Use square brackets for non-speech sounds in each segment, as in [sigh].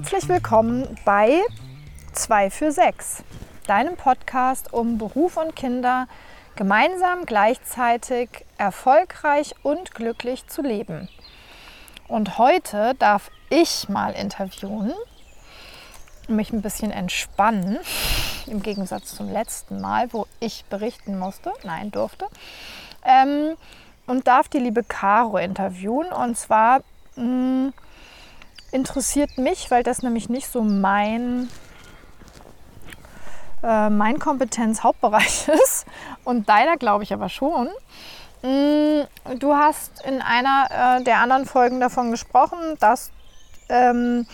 Herzlich willkommen bei 2 für 6, deinem Podcast, um Beruf und Kinder gemeinsam gleichzeitig erfolgreich und glücklich zu leben. Und heute darf ich mal interviewen, mich ein bisschen entspannen, im Gegensatz zum letzten Mal, wo ich berichten musste, nein, durfte. Ähm, und darf die liebe Caro interviewen. Und zwar mh, mm, interessiert mich, weil das nämlich nicht so mein, äh, mein Kompetenzhauptbereich [laughs] ist und deiner glaube ich aber schon. Mm, du hast in einer äh, der anderen Folgen davon gesprochen, dass ähm,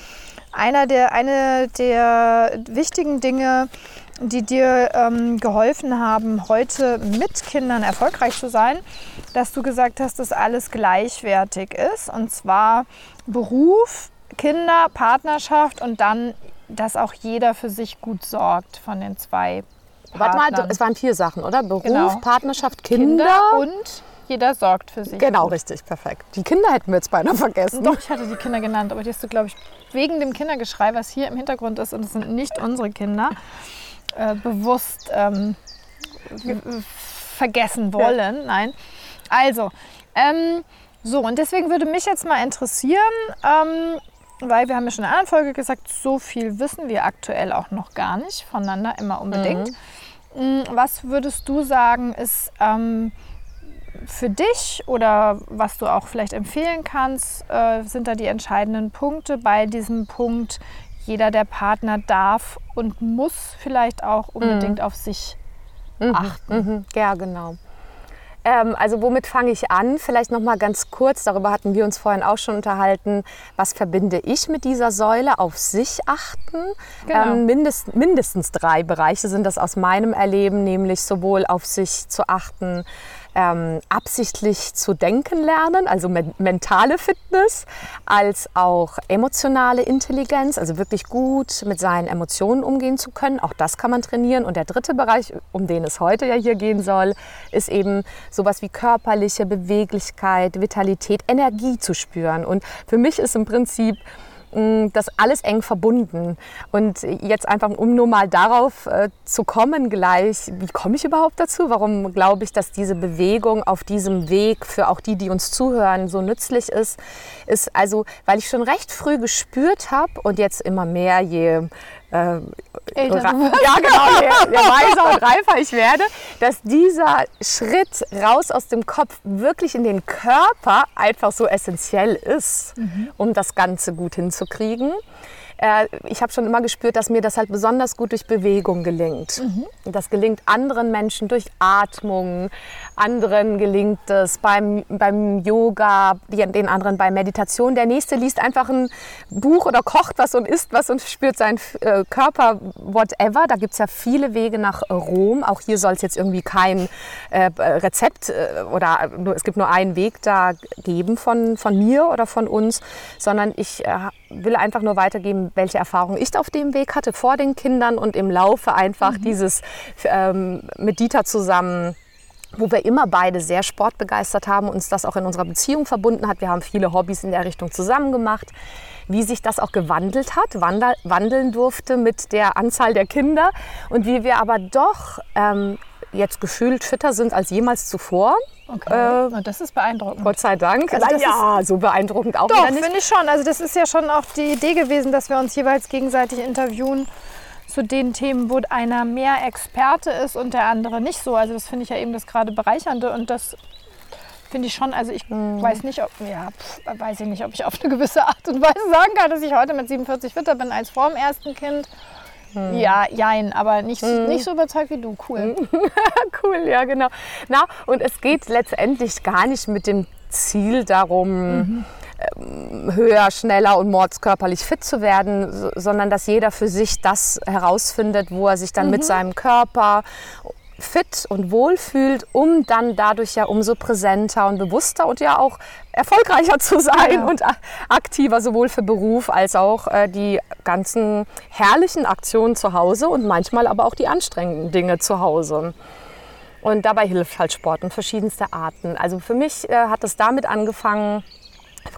einer der, eine der wichtigen Dinge, die dir ähm, geholfen haben, heute mit Kindern erfolgreich zu sein, dass du gesagt hast, dass alles gleichwertig ist. Und zwar Beruf, Kinder, Partnerschaft und dann, dass auch jeder für sich gut sorgt von den zwei. Partnern. Warte mal, es waren vier Sachen, oder? Beruf, genau. Partnerschaft, Kinder, Kinder und jeder sorgt für sich. Genau, gut. richtig, perfekt. Die Kinder hätten wir jetzt beinahe vergessen. Doch, ich hatte die Kinder genannt, aber die hast du, glaube ich, wegen dem Kindergeschrei, was hier im Hintergrund ist, und es sind nicht unsere Kinder, [laughs] äh, bewusst ähm, vergessen wollen. Ja. Nein. Also, ähm, so, und deswegen würde mich jetzt mal interessieren, ähm, weil wir haben ja schon in einer anderen Folge gesagt, so viel wissen wir aktuell auch noch gar nicht voneinander, immer unbedingt. Mhm. Mm, was würdest du sagen, ist ähm, für dich oder was du auch vielleicht empfehlen kannst, äh, sind da die entscheidenden Punkte bei diesem Punkt, jeder der Partner darf und muss vielleicht auch unbedingt mhm. auf sich mhm. achten. Mhm. Ja, genau. Ähm, also womit fange ich an? Vielleicht noch mal ganz kurz. Darüber hatten wir uns vorhin auch schon unterhalten. Was verbinde ich mit dieser Säule? Auf sich achten. Genau. Ähm, mindest, mindestens drei Bereiche sind das aus meinem Erleben, nämlich sowohl auf sich zu achten, ähm, absichtlich zu denken lernen, also me mentale Fitness, als auch emotionale Intelligenz, also wirklich gut mit seinen Emotionen umgehen zu können. Auch das kann man trainieren. Und der dritte Bereich, um den es heute ja hier gehen soll, ist eben sowas wie körperliche Beweglichkeit, Vitalität, Energie zu spüren. Und für mich ist im Prinzip das alles eng verbunden. Und jetzt einfach, um nur mal darauf äh, zu kommen gleich, wie komme ich überhaupt dazu? Warum glaube ich, dass diese Bewegung auf diesem Weg für auch die, die uns zuhören, so nützlich ist? Ist also, weil ich schon recht früh gespürt habe und jetzt immer mehr, je äh, Älter ja genau, je, je [laughs] weiser und reifer ich werde, dass dieser Schritt raus aus dem Kopf wirklich in den Körper einfach so essentiell ist, mhm. um das Ganze gut hinzukriegen äh, ich habe schon immer gespürt, dass mir das halt besonders gut durch Bewegung gelingt. Mhm. Das gelingt anderen Menschen durch Atmung, anderen gelingt es beim, beim Yoga, den anderen bei Meditation. Der nächste liest einfach ein Buch oder kocht was und isst was und spürt seinen äh, Körper, whatever. Da gibt es ja viele Wege nach Rom. Auch hier soll es jetzt irgendwie kein äh, Rezept äh, oder nur, es gibt nur einen Weg da geben von, von mir oder von uns, sondern ich äh, will einfach nur weitergeben, welche Erfahrungen ich auf dem Weg hatte vor den Kindern und im Laufe einfach mhm. dieses ähm, mit Dieter zusammen wo wir immer beide sehr sportbegeistert haben, uns das auch in unserer Beziehung verbunden hat. Wir haben viele Hobbys in der Richtung zusammen gemacht. Wie sich das auch gewandelt hat, wandel, wandeln durfte mit der Anzahl der Kinder und wie wir aber doch ähm, jetzt gefühlt fitter sind als jemals zuvor. Okay. Äh, das ist beeindruckend. Gott sei Dank. Also ja, so beeindruckend auch Doch, finde ich schon. Also das ist ja schon auch die Idee gewesen, dass wir uns jeweils gegenseitig interviewen zu den Themen, wo einer mehr Experte ist und der andere nicht so. Also das finde ich ja eben das gerade bereichernde und das finde ich schon, also ich mhm. weiß nicht, ob, ja, pff, weiß ich nicht, ob ich auf eine gewisse Art und Weise sagen kann, dass ich heute mit 47 fitter bin als vor dem ersten Kind. Hm. Ja, jein, aber nicht, hm. nicht so überzeugt wie du. Cool. [laughs] cool, ja, genau. Na, und es geht letztendlich gar nicht mit dem Ziel darum, mhm. höher, schneller und mordskörperlich fit zu werden, sondern dass jeder für sich das herausfindet, wo er sich dann mhm. mit seinem Körper fit und wohl fühlt, um dann dadurch ja umso präsenter und bewusster und ja auch erfolgreicher zu sein ja. und aktiver sowohl für Beruf als auch äh, die ganzen herrlichen Aktionen zu Hause und manchmal aber auch die anstrengenden Dinge zu Hause. Und dabei hilft halt Sport in verschiedenster Arten. Also für mich äh, hat es damit angefangen,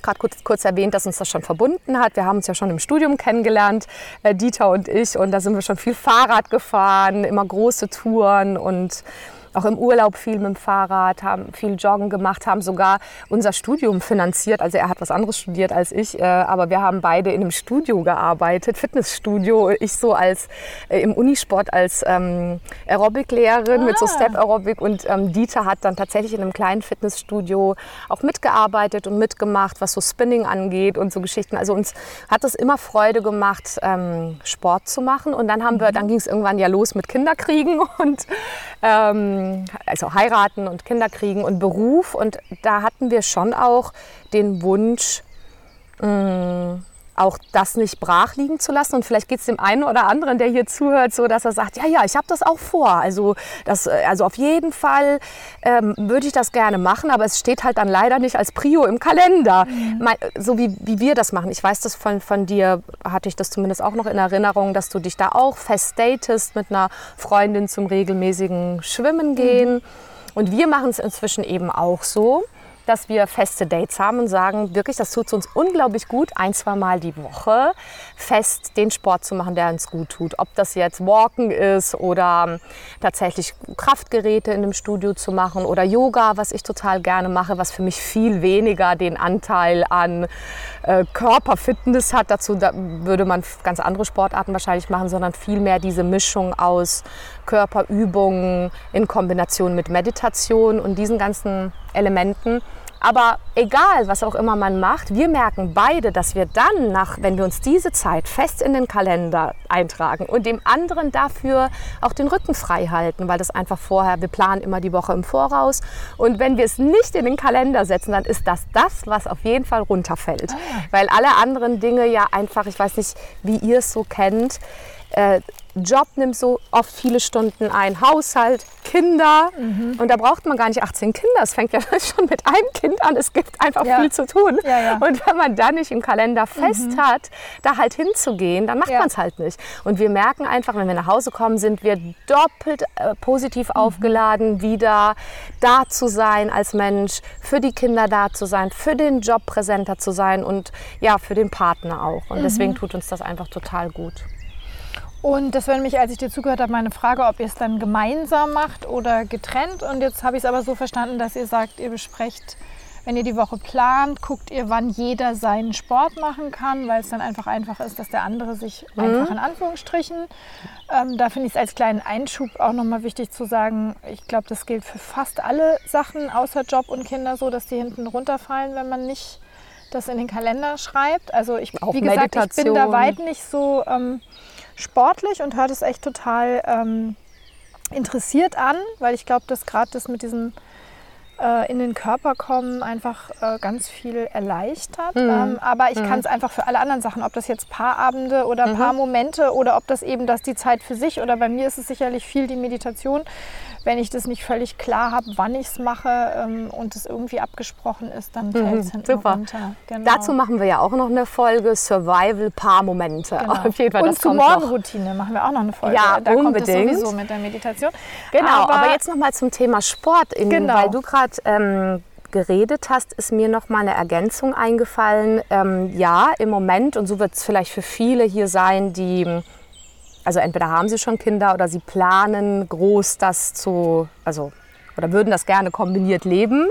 gerade kurz, kurz erwähnt, dass uns das schon verbunden hat. Wir haben uns ja schon im Studium kennengelernt, äh, Dieter und ich. Und da sind wir schon viel Fahrrad gefahren, immer große Touren und auch im Urlaub viel mit dem Fahrrad, haben viel Joggen gemacht, haben sogar unser Studium finanziert. Also er hat was anderes studiert als ich, äh, aber wir haben beide in einem Studio gearbeitet, Fitnessstudio. Ich so als äh, im Unisport als ähm, Aerobic-Lehrerin ah. mit so ah. Step-Aerobic und ähm, Dieter hat dann tatsächlich in einem kleinen Fitnessstudio auch mitgearbeitet und mitgemacht, was so Spinning angeht und so Geschichten. Also uns hat es immer Freude gemacht, ähm, Sport zu machen. Und dann haben wir, mhm. dann ging es irgendwann ja los mit Kinderkriegen [laughs] und ähm, also heiraten und Kinder kriegen und Beruf. Und da hatten wir schon auch den Wunsch, mh, auch das nicht brach liegen zu lassen. Und vielleicht geht es dem einen oder anderen, der hier zuhört, so, dass er sagt, ja, ja, ich habe das auch vor. Also, das, also auf jeden Fall ähm, würde ich das gerne machen, aber es steht halt dann leider nicht als Prio im Kalender. Mhm. So wie, wie wir das machen. Ich weiß das von, von dir, hatte ich das zumindest auch noch in Erinnerung, dass du dich da auch festdatest mit einer Freundin zum regelmäßigen Schwimmen gehen. Mhm. Und wir machen es inzwischen eben auch so dass wir feste Dates haben und sagen, wirklich, das tut uns unglaublich gut, ein, zwei Mal die Woche fest den Sport zu machen, der uns gut tut. Ob das jetzt Walken ist oder tatsächlich Kraftgeräte in dem Studio zu machen oder Yoga, was ich total gerne mache, was für mich viel weniger den Anteil an äh, Körperfitness hat. Dazu da würde man ganz andere Sportarten wahrscheinlich machen, sondern viel mehr diese Mischung aus Körperübungen in Kombination mit Meditation und diesen ganzen Elementen. Aber egal, was auch immer man macht, wir merken beide, dass wir dann, nach, wenn wir uns diese Zeit fest in den Kalender eintragen und dem anderen dafür auch den Rücken frei halten, weil das einfach vorher, wir planen immer die Woche im Voraus. Und wenn wir es nicht in den Kalender setzen, dann ist das das, was auf jeden Fall runterfällt. Ah. Weil alle anderen Dinge ja einfach, ich weiß nicht, wie ihr es so kennt, äh, Job nimmt so oft viele Stunden ein, Haushalt, Kinder. Mhm. Und da braucht man gar nicht 18 Kinder. Es fängt ja [laughs] schon mit einem Kind an. Es gibt einfach ja. viel zu tun. Ja, ja. Und wenn man dann nicht im Kalender fest mhm. hat, da halt hinzugehen, dann macht man es halt nicht. Und wir merken einfach, wenn wir nach Hause kommen, sind wir doppelt äh, positiv mhm. aufgeladen, wieder da zu sein als Mensch, für die Kinder da zu sein, für den Job präsenter zu sein und ja, für den Partner auch. Und deswegen mhm. tut uns das einfach total gut. Und das wäre nämlich, als ich dir zugehört habe, meine Frage, ob ihr es dann gemeinsam macht oder getrennt. Und jetzt habe ich es aber so verstanden, dass ihr sagt, ihr besprecht, wenn ihr die Woche plant, guckt ihr, wann jeder seinen Sport machen kann, weil es dann einfach einfach ist, dass der andere sich mhm. einfach in Anführungsstrichen. Ähm, da finde ich es als kleinen Einschub auch nochmal wichtig zu sagen, ich glaube, das gilt für fast alle Sachen außer Job und Kinder so, dass die hinten runterfallen, wenn man nicht das in den Kalender schreibt. Also ich, auch wie gesagt, ich bin da weit nicht so... Ähm, sportlich und hört es echt total ähm, interessiert an, weil ich glaube, dass gerade das mit diesem äh, in den Körper kommen einfach äh, ganz viel erleichtert. Mhm. Ähm, aber ich mhm. kann es einfach für alle anderen Sachen, ob das jetzt Paarabende oder mhm. Paarmomente oder ob das eben das die Zeit für sich oder bei mir ist es sicherlich viel die Meditation, wenn ich das nicht völlig klar habe, wann ich es mache ähm, und es irgendwie abgesprochen ist, dann fällt es mhm, hinten super. runter. Genau. Dazu machen wir ja auch noch eine Folge Survival-Paar-Momente. Genau. [laughs] Auf jeden Fall, und zur Morgenroutine machen wir auch noch eine Folge. Ja, da unbedingt. kommt es sowieso mit der Meditation. Genau, aber, aber jetzt noch mal zum Thema Sport. In, genau. Weil du gerade ähm, geredet hast, ist mir noch mal eine Ergänzung eingefallen. Ähm, ja, im Moment, und so wird es vielleicht für viele hier sein, die also entweder haben sie schon Kinder oder sie planen groß das zu, also oder würden das gerne kombiniert leben,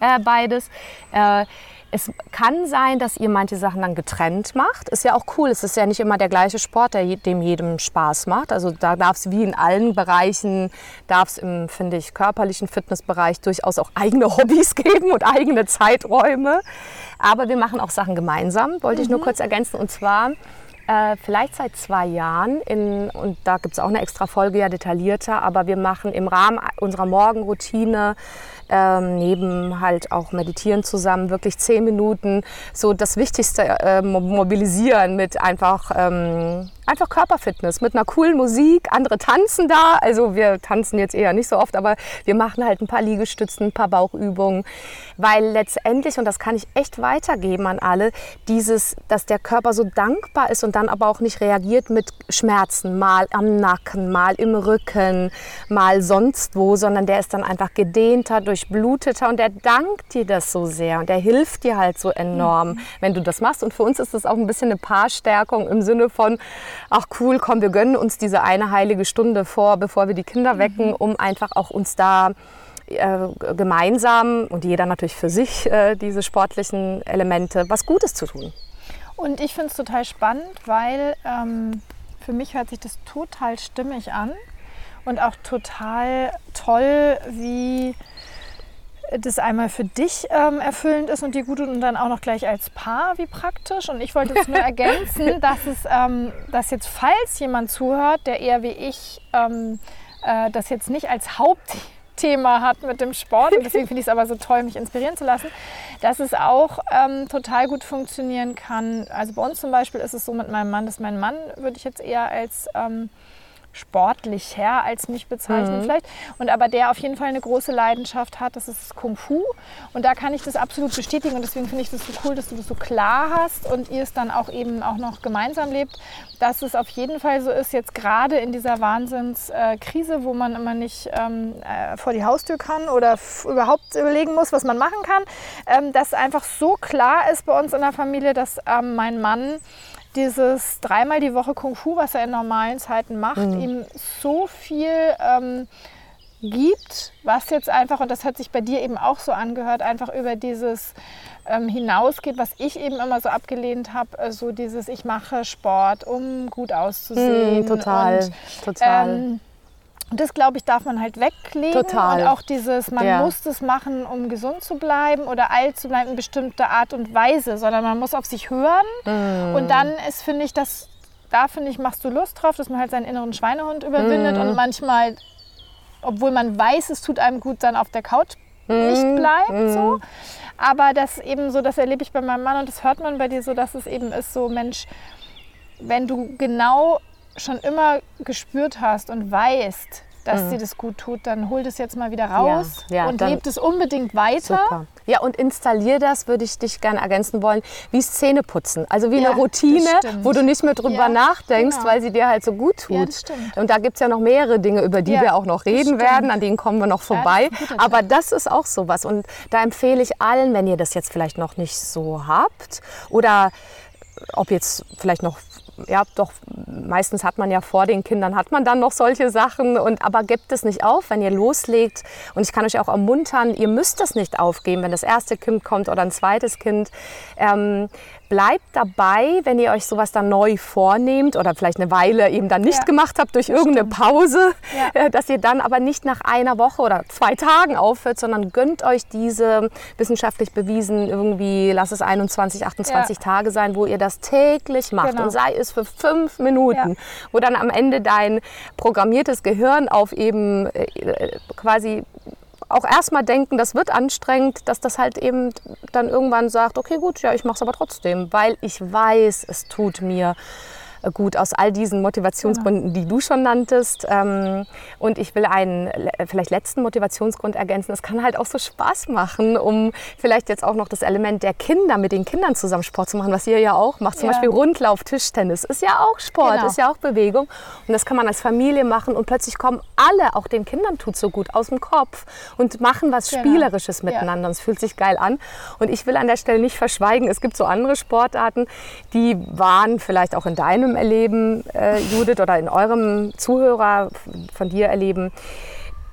äh, beides. Äh, es kann sein, dass ihr manche Sachen dann getrennt macht. Ist ja auch cool. Es ist ja nicht immer der gleiche Sport, der dem jedem Spaß macht. Also da darf es wie in allen Bereichen, darf es im, finde ich, körperlichen Fitnessbereich durchaus auch eigene [laughs] Hobbys geben und eigene Zeiträume. Aber wir machen auch Sachen gemeinsam, wollte mhm. ich nur mhm. kurz ergänzen. Und zwar äh, vielleicht seit zwei Jahren, in, und da gibt es auch eine extra Folge, ja detaillierter, aber wir machen im Rahmen unserer Morgenroutine ähm, neben halt auch Meditieren zusammen wirklich zehn Minuten so das Wichtigste äh, mobilisieren mit einfach ähm, einfach Körperfitness mit einer coolen Musik. Andere tanzen da. Also wir tanzen jetzt eher nicht so oft, aber wir machen halt ein paar Liegestützen, ein paar Bauchübungen. Weil letztendlich, und das kann ich echt weitergeben an alle, dieses, dass der Körper so dankbar ist und dann aber auch nicht reagiert mit Schmerzen, mal am Nacken, mal im Rücken, mal sonst wo, sondern der ist dann einfach gedehnter, durchbluteter und der dankt dir das so sehr und der hilft dir halt so enorm, mhm. wenn du das machst. Und für uns ist das auch ein bisschen eine Paarstärkung im Sinne von, ach cool, komm, wir gönnen uns diese eine heilige Stunde vor, bevor wir die Kinder mhm. wecken, um einfach auch uns da äh, gemeinsam und jeder natürlich für sich äh, diese sportlichen Elemente was Gutes zu tun. Und ich finde es total spannend, weil ähm, für mich hört sich das total stimmig an und auch total toll, wie das einmal für dich ähm, erfüllend ist und dir gut tut und dann auch noch gleich als Paar, wie praktisch. Und ich wollte jetzt nur [laughs] ergänzen, dass es, ähm, dass jetzt, falls jemand zuhört, der eher wie ich ähm, äh, das jetzt nicht als Haupt Thema hat mit dem Sport. Und deswegen finde ich es aber so toll, mich inspirieren zu lassen, dass es auch ähm, total gut funktionieren kann. Also bei uns zum Beispiel ist es so mit meinem Mann, dass mein Mann würde ich jetzt eher als ähm, sportlicher als mich bezeichnen mhm. vielleicht. Und aber der auf jeden Fall eine große Leidenschaft hat, das ist Kung Fu. Und da kann ich das absolut bestätigen. Und deswegen finde ich das so cool, dass du das so klar hast und ihr es dann auch eben auch noch gemeinsam lebt, dass es auf jeden Fall so ist, jetzt gerade in dieser Wahnsinnskrise, äh, wo man immer nicht ähm, äh, vor die Haustür kann oder überhaupt überlegen muss, was man machen kann, ähm, dass einfach so klar ist bei uns in der Familie, dass ähm, mein Mann dieses dreimal die Woche Kung Fu, was er in normalen Zeiten macht, mhm. ihm so viel ähm, gibt, was jetzt einfach, und das hat sich bei dir eben auch so angehört, einfach über dieses ähm, hinausgeht, was ich eben immer so abgelehnt habe, äh, so dieses, ich mache Sport, um gut auszusehen. Mhm, total, und, total. Ähm, und das, glaube ich, darf man halt weglegen. Total. Und auch dieses, man ja. muss das machen, um gesund zu bleiben oder alt zu bleiben in bestimmter Art und Weise, sondern man muss auf sich hören. Mm. Und dann ist, finde ich, das, da finde ich, machst du Lust drauf, dass man halt seinen inneren Schweinehund überwindet mm. und manchmal, obwohl man weiß, es tut einem gut, dann auf der Couch mm. nicht bleibt. So. Aber das eben so, das erlebe ich bei meinem Mann und das hört man bei dir so, dass es eben ist so, Mensch, wenn du genau schon immer gespürt hast und weißt, dass mhm. dir das gut tut, dann hol das jetzt mal wieder raus ja, ja, und lebt es unbedingt weiter. Super. Ja, und installier das, würde ich dich gerne ergänzen wollen, wie Zähneputzen. Also wie ja, eine Routine, wo du nicht mehr drüber nachdenkst, genau. weil sie dir halt so gut tut. Und da gibt es ja noch mehrere Dinge, über die wir auch noch reden werden, an denen kommen wir noch vorbei. Das Aber das ist auch sowas. Und da empfehle ich allen, wenn ihr das jetzt vielleicht noch nicht so habt oder ob jetzt vielleicht noch ja, doch meistens hat man ja vor den Kindern, hat man dann noch solche Sachen. Und, aber gebt es nicht auf, wenn ihr loslegt. Und ich kann euch auch ermuntern, ihr müsst es nicht aufgeben, wenn das erste Kind kommt oder ein zweites Kind. Ähm, bleibt dabei, wenn ihr euch sowas dann neu vornehmt oder vielleicht eine Weile eben dann nicht ja, gemacht habt durch irgendeine. Pause, ja. Äh, dass ihr dann aber nicht nach einer Woche oder zwei Tagen aufhört, sondern gönnt euch diese wissenschaftlich bewiesen irgendwie, lass es 21, 28 ja. Tage sein, wo ihr das täglich macht genau. und sei es für fünf Minuten, wo dann am Ende dein programmiertes Gehirn auf eben äh, quasi auch erstmal denken, das wird anstrengend, dass das halt eben dann irgendwann sagt, okay gut, ja, ich mache es aber trotzdem, weil ich weiß, es tut mir gut aus all diesen Motivationsgründen, die du schon nanntest. Ähm, und ich will einen vielleicht letzten Motivationsgrund ergänzen. Es kann halt auch so Spaß machen, um vielleicht jetzt auch noch das Element der Kinder mit den Kindern zusammen Sport zu machen, was ihr ja auch macht. Zum ja. Beispiel Rundlauf, Tischtennis ist ja auch Sport, genau. ist ja auch Bewegung. Und das kann man als Familie machen und plötzlich kommen alle, auch den Kindern tut so gut, aus dem Kopf und machen was genau. Spielerisches miteinander. Es ja. fühlt sich geil an. Und ich will an der Stelle nicht verschweigen, es gibt so andere Sportarten, die waren vielleicht auch in deinem erleben, äh, Judith, oder in eurem Zuhörer von dir erleben,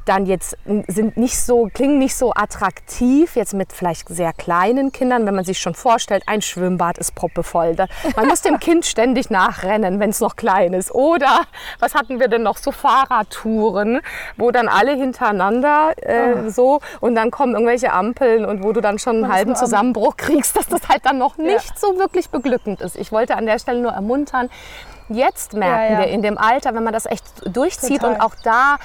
dann jetzt sind nicht so, klingen nicht so attraktiv, jetzt mit vielleicht sehr kleinen Kindern, wenn man sich schon vorstellt, ein Schwimmbad ist proppevoll. Man muss dem Kind ständig nachrennen, wenn es noch klein ist. Oder was hatten wir denn noch? So Fahrradtouren, wo dann alle hintereinander äh, oh. so und dann kommen irgendwelche Ampeln und wo du dann schon einen halben Zusammenbruch kriegst, dass das halt dann noch nicht ja. so wirklich beglückend ist. Ich wollte an der Stelle nur ermuntern, jetzt merken Ja, ja. wir in dem Alter, wenn man das echt durchzieht Total. und auch da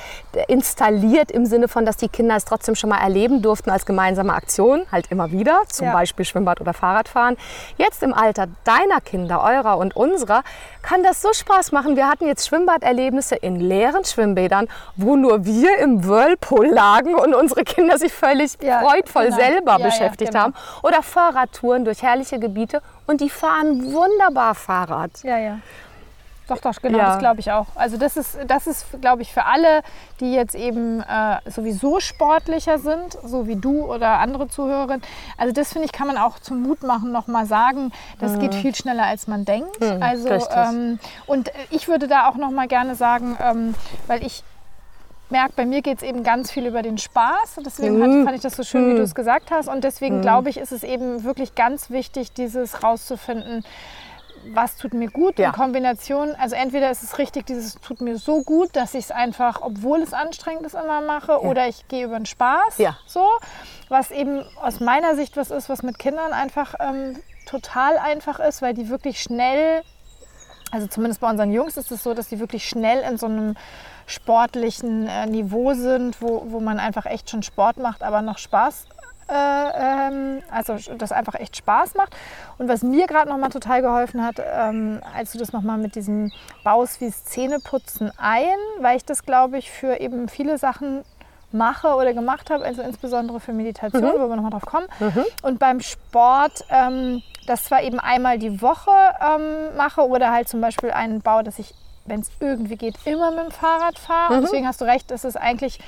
installiert im Sinne von, dass die Kinder es trotzdem schon mal erleben durften als gemeinsame Aktion, halt immer wieder, zum Ja. Beispiel Schwimmbad oder Fahrradfahren. Jetzt im Alter deiner Kinder, eurer und unserer, kann das so Spaß machen. Wir hatten jetzt Schwimmbaderlebnisse in leeren Schwimmbädern, wo nur wir im Whirlpool lagen und unsere Kinder sich völlig freudvoll genau. selber beschäftigt genau. haben. Oder Fahrradtouren durch herrliche Gebiete und die fahren wunderbar Fahrrad. Ja, ja. Doch, doch, genau, Ja. das glaube ich auch. Also das ist, das ist, glaube ich, für alle, die jetzt eben äh, sowieso sportlicher sind, so wie du oder andere Zuhörerinnen. Also das finde ich, kann man auch zum Mut machen, nochmal sagen, das geht viel schneller, als man denkt. also Mhm. richtig. ähm, und ich würde da auch nochmal gerne sagen, ähm, weil ich merke, bei mir geht es eben ganz viel über den Spaß. Und deswegen Mhm. fand ich das so schön, wie du es gesagt hast. Und deswegen glaube ich, ist es eben wirklich ganz wichtig, dieses rauszufinden, was tut mir gut Ja. in Kombination. Also entweder ist es richtig, dieses tut mir so gut, dass ich es einfach, obwohl es anstrengend ist, immer mache, oder ich gehe über den Spaß. Ja. So, was eben aus meiner Sicht was ist, was mit Kindern einfach ähm, total einfach ist, weil die wirklich schnell also zumindest bei unseren Jungs ist es so, dass die wirklich schnell in so einem sportlichen äh, Niveau sind, wo, wo man einfach echt schon Sport macht, aber noch Spaß. Äh, ähm, also das einfach echt Spaß macht. Und was mir gerade noch mal total geholfen hat, ähm, als du das noch mal mit diesem Baus wie Zähneputzen ein, weil ich das glaube ich für eben viele Sachen mache oder gemacht habe, also insbesondere für Meditation, wo wir nochmal drauf kommen. Und beim Sport, ähm, das zwar eben einmal die Woche ähm, mache oder halt zum Beispiel einen Bau, dass ich, wenn es irgendwie geht, immer mit dem Fahrrad fahre. Und deswegen hast du recht, es ist eigentlich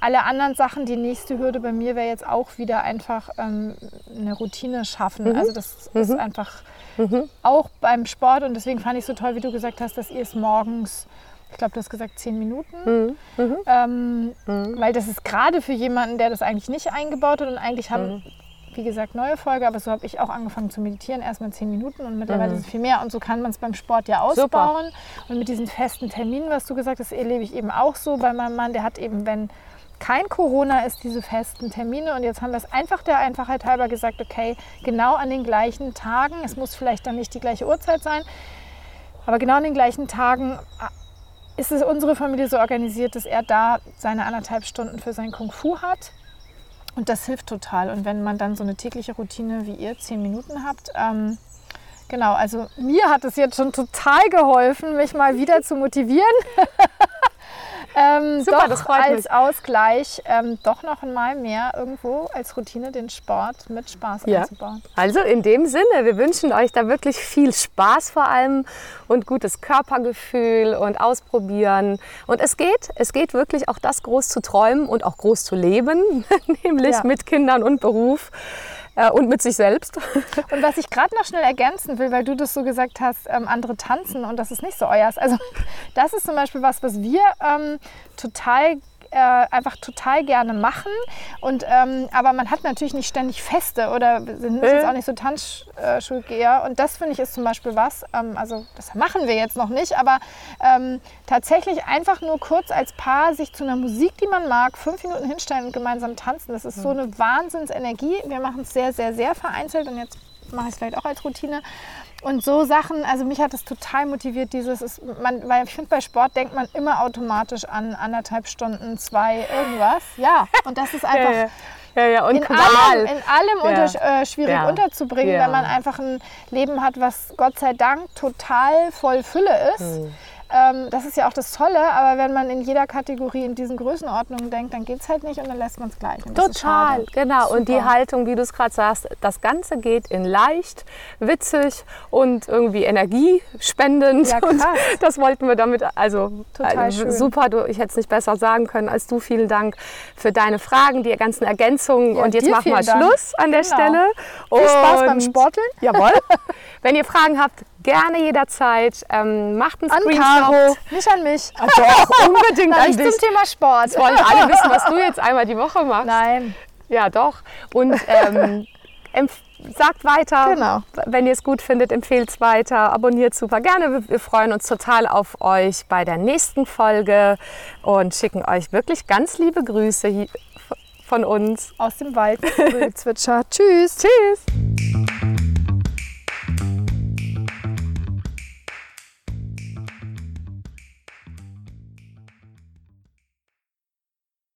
alle anderen Sachen, die nächste Hürde bei mir wäre jetzt auch wieder einfach ähm, eine Routine schaffen. Also das ist einfach auch beim Sport und deswegen fand ich so toll, wie du gesagt hast, dass ihr es morgens, ich glaube, du hast gesagt zehn Minuten, ähm, weil das ist gerade für jemanden, der das eigentlich nicht eingebaut hat und eigentlich haben, wie gesagt, neue Folge, aber so habe ich auch angefangen zu meditieren, erstmal zehn Minuten und mittlerweile ist es viel mehr und so kann man es beim Sport ja ausbauen. Und mit diesen festen Terminen, was du gesagt hast, erlebe ich eben auch so bei meinem Mann, der hat eben, wenn kein Corona ist, diese festen Termine. Und jetzt haben wir es einfach der Einfachheit halber gesagt, okay, genau an den gleichen Tagen, es muss vielleicht dann nicht die gleiche Uhrzeit sein, aber genau an den gleichen Tagen äh, ist es unsere Familie so organisiert, dass er da seine anderthalb Stunden für sein Kung Fu hat. Und das hilft total. Und wenn man dann so eine tägliche Routine wie ihr, zehn Minuten habt, ähm, genau, also mir hat es jetzt schon total geholfen, mich mal wieder zu motivieren. [laughs] ähm, Super, doch das freut als mich. Ausgleich ähm, doch noch einmal mehr irgendwo als Routine den Sport mit Spaß Ja. einzubauen. Also in dem Sinne, wir wünschen euch da wirklich viel Spaß vor allem und gutes Körpergefühl und ausprobieren. Und es geht, es geht wirklich auch das groß zu träumen und auch groß zu leben, [laughs] nämlich Ja. mit Kindern und Beruf äh, und mit sich selbst. [laughs] Und was ich gerade noch schnell ergänzen will, weil du das so gesagt hast, ähm, andere tanzen und das ist nicht so euers. Also [laughs] das ist zum Beispiel was, was wir ähm, total äh, einfach total gerne machen. Und, ähm, aber man hat natürlich nicht ständig Feste oder sind jetzt Mhm. auch nicht so Tanzschulgeher. Und das finde ich ist zum Beispiel was, ähm, also das machen wir jetzt noch nicht, aber ähm, tatsächlich einfach nur kurz als Paar sich zu einer Musik, die man mag, fünf Minuten hinstellen und gemeinsam tanzen. Das ist so eine Wahnsinnsenergie. Wir machen es sehr, sehr, sehr vereinzelt und jetzt mache ich es vielleicht auch als Routine. Und so Sachen, also mich hat es total motiviert, dieses, ist, man, weil ich finde, bei Sport denkt man immer automatisch an anderthalb Stunden, zwei, irgendwas. Ja, und das ist [laughs] einfach ja, ja, ja. Und in Qual. allem, in allem Ja. unter, äh, schwierig Ja. unterzubringen, Ja. wenn man einfach ein Leben hat, was Gott sei Dank total voll Fülle ist. Hm. Ähm, das ist ja auch das Tolle, aber wenn man in jeder Kategorie in diesen Größenordnungen denkt, dann geht es halt nicht und dann lässt man es gleich. Und Total, genau. Und die Super. Haltung, wie du es gerade sagst, das Ganze geht in leicht, witzig und irgendwie energiespendend. Ja, und krass. das wollten wir damit, also Total schön. super, du, ich hätte es nicht besser sagen können als du. Vielen Dank für deine Fragen, die ganzen Ergänzungen. Ja, und jetzt machen wir. Schluss an der Genau. Stelle. Viel Spaß beim Und- Sporteln. [laughs] Jawohl. Wenn ihr Fragen habt, gerne jederzeit. Ähm, macht einen An Screenshot. Caro, nicht an mich. Ah, Doch, unbedingt Na, an nicht dich. zum Thema Sport. Jetzt wollen alle wissen, was du jetzt einmal die Woche machst. Nein, Ja, doch. Und ähm, sagt weiter. Genau. Wenn ihr es gut findet, empfehlt es weiter. Abonniert super gerne. Wir, freuen uns total auf euch bei der nächsten Folge und schicken euch wirklich ganz liebe Grüße von uns. aus dem Wald. Zwitscher. Tschüss. Tschüss.